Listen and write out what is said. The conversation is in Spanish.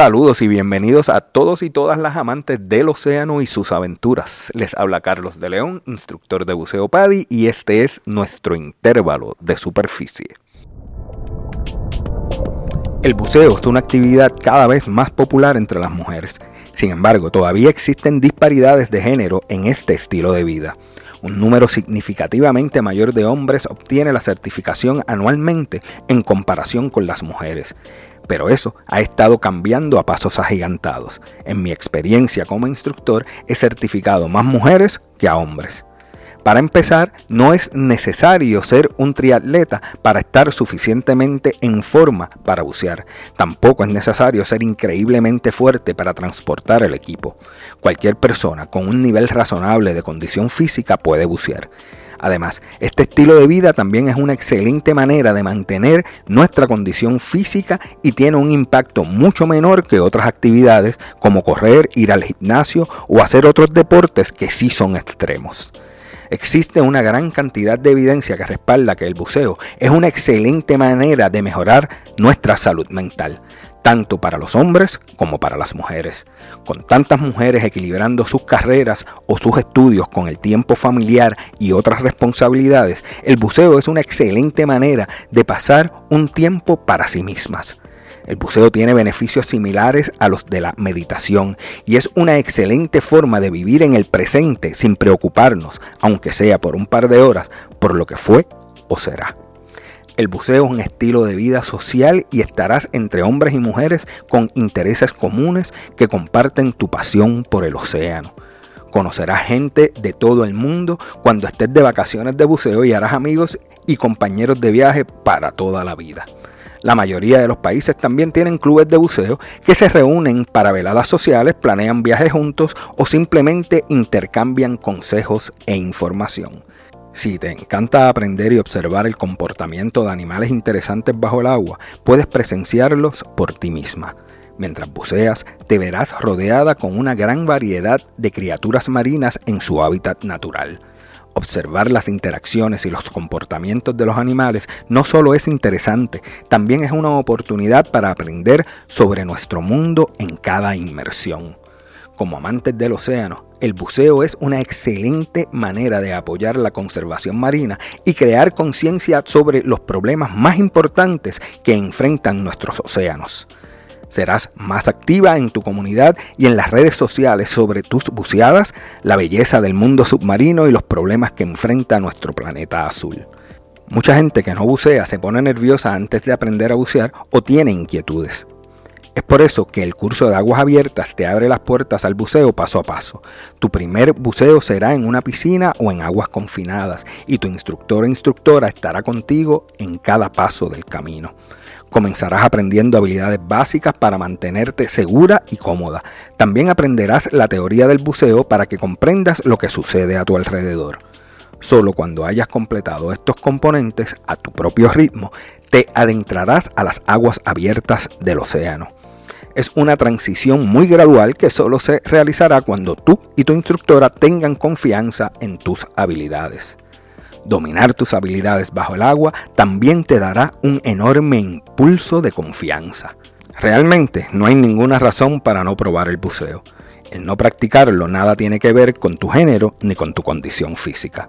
Saludos y bienvenidos a todos y todas las amantes del océano y sus aventuras. Les habla Carlos de León, instructor de buceo PADI, y este es nuestro intervalo de superficie. El buceo es una actividad cada vez más popular entre las mujeres. Sin embargo, todavía existen disparidades de género en este estilo de vida. Un número significativamente mayor de hombres obtiene la certificación anualmente en comparación con las mujeres pero eso ha estado cambiando a pasos agigantados. En mi experiencia como instructor he certificado más mujeres que a hombres. Para empezar, no es necesario ser un triatleta para estar suficientemente en forma para bucear. Tampoco es necesario ser increíblemente fuerte para transportar el equipo. Cualquier persona con un nivel razonable de condición física puede bucear. Además, este estilo de vida también es una excelente manera de mantener nuestra condición física y tiene un impacto mucho menor que otras actividades como correr, ir al gimnasio o hacer otros deportes que sí son extremos. Existe una gran cantidad de evidencia que respalda que el buceo es una excelente manera de mejorar nuestra salud mental tanto para los hombres como para las mujeres. Con tantas mujeres equilibrando sus carreras o sus estudios con el tiempo familiar y otras responsabilidades, el buceo es una excelente manera de pasar un tiempo para sí mismas. El buceo tiene beneficios similares a los de la meditación y es una excelente forma de vivir en el presente sin preocuparnos, aunque sea por un par de horas, por lo que fue o será. El buceo es un estilo de vida social y estarás entre hombres y mujeres con intereses comunes que comparten tu pasión por el océano. Conocerás gente de todo el mundo cuando estés de vacaciones de buceo y harás amigos y compañeros de viaje para toda la vida. La mayoría de los países también tienen clubes de buceo que se reúnen para veladas sociales, planean viajes juntos o simplemente intercambian consejos e información. Si te encanta aprender y observar el comportamiento de animales interesantes bajo el agua, puedes presenciarlos por ti misma. Mientras buceas, te verás rodeada con una gran variedad de criaturas marinas en su hábitat natural. Observar las interacciones y los comportamientos de los animales no solo es interesante, también es una oportunidad para aprender sobre nuestro mundo en cada inmersión. Como amantes del océano, el buceo es una excelente manera de apoyar la conservación marina y crear conciencia sobre los problemas más importantes que enfrentan nuestros océanos. Serás más activa en tu comunidad y en las redes sociales sobre tus buceadas, la belleza del mundo submarino y los problemas que enfrenta nuestro planeta azul. Mucha gente que no bucea se pone nerviosa antes de aprender a bucear o tiene inquietudes. Es por eso que el curso de aguas abiertas te abre las puertas al buceo paso a paso. Tu primer buceo será en una piscina o en aguas confinadas y tu instructor o instructora estará contigo en cada paso del camino. Comenzarás aprendiendo habilidades básicas para mantenerte segura y cómoda. También aprenderás la teoría del buceo para que comprendas lo que sucede a tu alrededor. Solo cuando hayas completado estos componentes a tu propio ritmo, te adentrarás a las aguas abiertas del océano es una transición muy gradual que solo se realizará cuando tú y tu instructora tengan confianza en tus habilidades. Dominar tus habilidades bajo el agua también te dará un enorme impulso de confianza. Realmente no hay ninguna razón para no probar el buceo. El no practicarlo nada tiene que ver con tu género ni con tu condición física.